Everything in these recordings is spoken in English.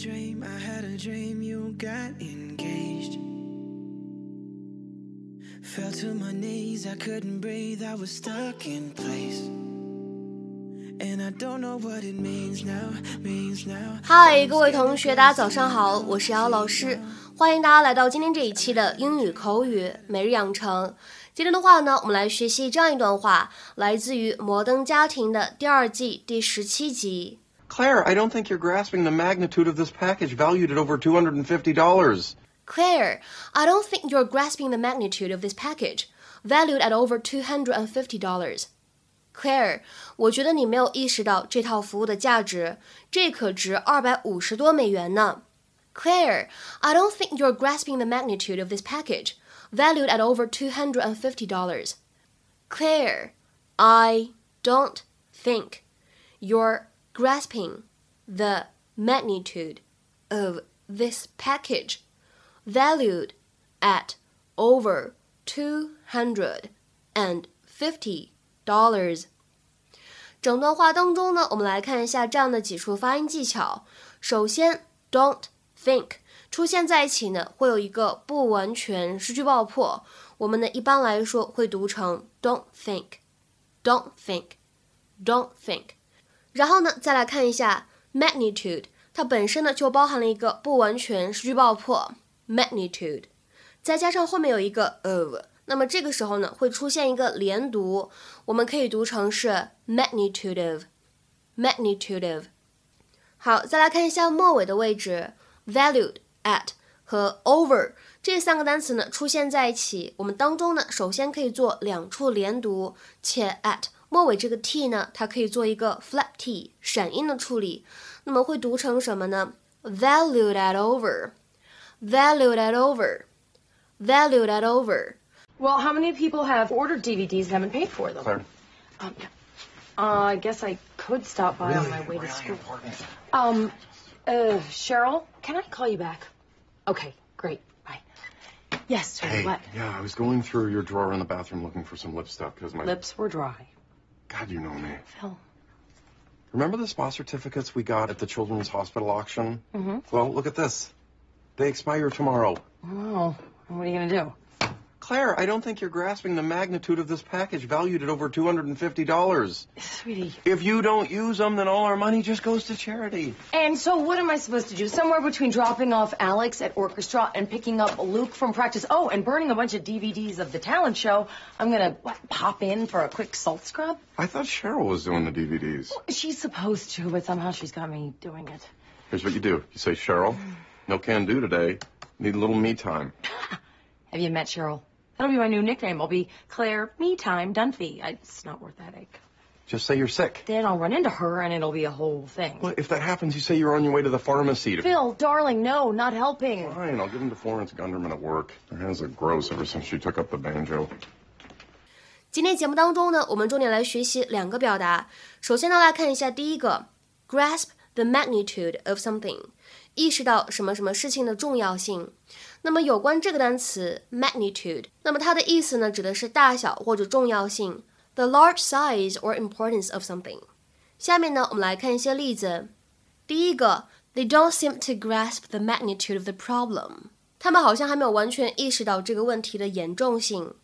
dream, I had a dream you got engaged. Fell to my knees, I couldn't breathe, I was stuck in place. And I don't know what it means now, means now. 嗨，各位同学，大家早上好，我是姚老师，欢迎大家来到今天这一期的英语口语每日养成。今天的话呢，我们来学习这样一段话，来自于《摩登家庭》的第二季第十七集。Claire, I don't think you're grasping the magnitude of this package valued at over $250. Claire, I don't think you're grasping the magnitude of this package, valued at over two hundred and fifty dollars. Claire，我觉得你没有意识到这套服务的价值，这可值二百五十多美元呢。Claire, I don't think you're grasping the magnitude of this package, valued at over two hundred and fifty dollars. Claire, I don't think you're grasping the magnitude of this package, valued at over two hundred and fifty dollars. 整段话当中呢，我们来看一下这样的几处发音技巧。首先，don't think 出现在一起呢，会有一个不完全失去爆破。我们呢一般来说会读成 don't think，don't think，don't think。 然后呢，再来看一下 magnitude，它本身呢就包含了一个不完全失去爆破 magnitude，再加上后面有一个 of，那么这个时候呢会出现一个连读，我们可以读成是 magnitude of，magnitude of。好，再来看一下末尾的位置，valued at 和 over 这三个单词呢出现在一起，我们当中呢首先可以做两处连读，且 at 末尾这个 t 呢，它可以做一个 flap t 闪音的处理，那么会读成什么呢？valued at over，valued at over，valued at over。 Well, how many people have ordered DVDs and haven't paid for them? Claire. Um, yeah. Uh, I guess I could stop by on my way to school. Um, uh, Cheryl, can I call you back? Okay, great. Bye. Yes, sir. Hey, What? yeah, I was going through your drawer in the bathroom looking for some lip stuff because my Lips were dry. God, you know me. Phil. Remember the spa certificates we got at the Children's Hospital auction? Mm-hmm. Well, look at this. They expire tomorrow. Oh, what are you gonna do? Claire, I don't think you're grasping the magnitude of this package valued at over $250. Sweetie. If you don't use them, then all our money just goes to charity. And so what am I supposed to do? Somewhere between dropping off Alex at orchestra and picking up Luke from practice. Oh, and burning a bunch of DVDs of the talent show. I'm gonna pop in for a quick salt scrub. I thought Cheryl was doing the DVDs. She's supposed to, but somehow she's got me doing it. Here's what you do. You say, Cheryl, no can do today. Need a little me time. Have you met Cheryl? That'll be my new nickname. I'll be Claire Me Time Dunphy. I, it's not worth that ache. Just say you're sick. Then I'll run into her and it'll be a whole thing. Well, if that happens, you say you're on your way to the pharmacy to. Phil, darling, no, not helping. Fine, I'll give him to Florence Gunderman at work. Her hands are gross ever since she took up the banjo. 今天节目当中呢，我们重点来学习两个表达。首先呢，来看一下第一个，grasp the magnitude of something， 意识到什么什么事情的重要性。那么有关这个单词 magnitude，那么它的意思呢，指的是大小或者重要性，the large size or importance of something。下面呢，我们来看一些例子。第一个，They don't seem to grasp the magnitude of the problem。他们好像还没有完全意识到这个问题的严重性。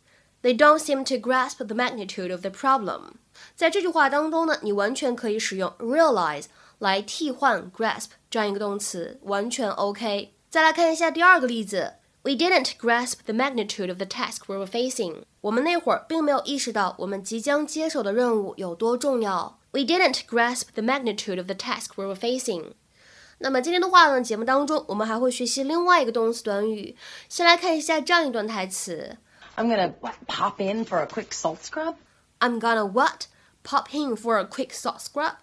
They don't seem to grasp the magnitude of the problem。在这句话当中呢，你完全可以使用 realize 来替换 grasp 这样一个动词，完全 OK。再来看一下第二个例子，We didn't grasp the magnitude of the task we were facing。我们那会儿并没有意识到我们即将接手的任务有多重要。We didn't grasp the magnitude of the task we were facing。那么今天的话呢，节目当中我们还会学习另外一个动词短语。先来看一下这样一段台词 I'm gonna what, pop in for a quick salt scrub.：I'm gonna what pop in for a quick salt scrub。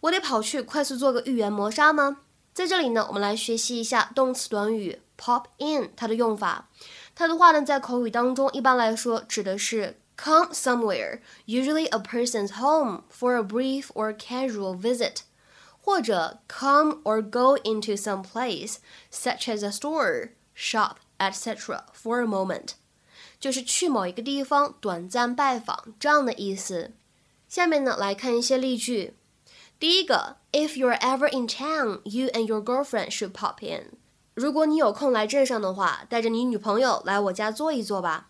我得跑去快速做个预言磨砂吗？在这里呢，我们来学习一下动词短语 pop in 它的用法。它的话呢，在口语当中一般来说指的是 come somewhere, usually a person's home, for a brief or casual visit，或者 come or go into some place, such as a store, shop, etc. for a moment，就是去某一个地方短暂拜访这样的意思。下面呢，来看一些例句。第一个，If you're ever in town, you and your girlfriend should pop in。如果你有空来镇上的话，带着你女朋友来我家坐一坐吧。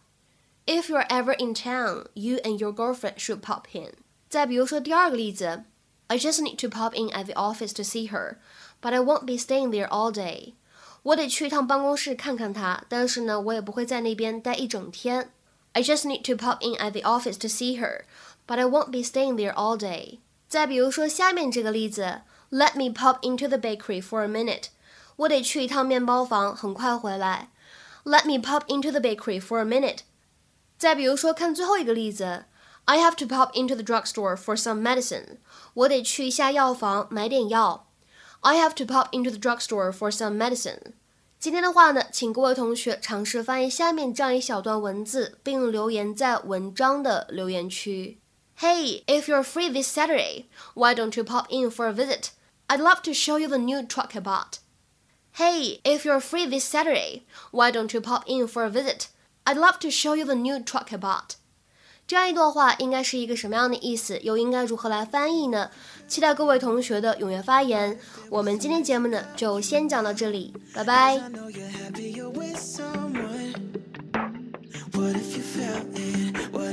If you're ever in town, you and your girlfriend should pop in。再比如说第二个例子，I just need to pop in at the office to see her, but I won't be staying there all day。我得去一趟办公室看看她，但是呢，我也不会在那边待一整天。I just need to pop in at the office to see her, but I won't be staying there all day。 再比如说下面这个例子，Let me pop into the bakery for a minute。我得去一趟面包房，很快回来。Let me pop into the bakery for a minute。再比如说，看最后一个例子，I have to pop into the drugstore for some medicine。我得去一下药房买点药。I have to pop into the drugstore for some medicine。今天的话呢，请各位同学尝试翻译下面这样一小段文字，并留言在文章的留言区。Hey, if you're free this Saturday, why don't you pop in for a visit? I'd love to show you the new truck I bought. Hey, if you're free this Saturday, why don't you pop in for a visit? I'd love to show you the new truck I bought. 这样一段话应该是一个什么样的意思？又应该如何来翻译呢？期待各位同学的踊跃发言。我们今天节目呢就先讲到这里，拜拜。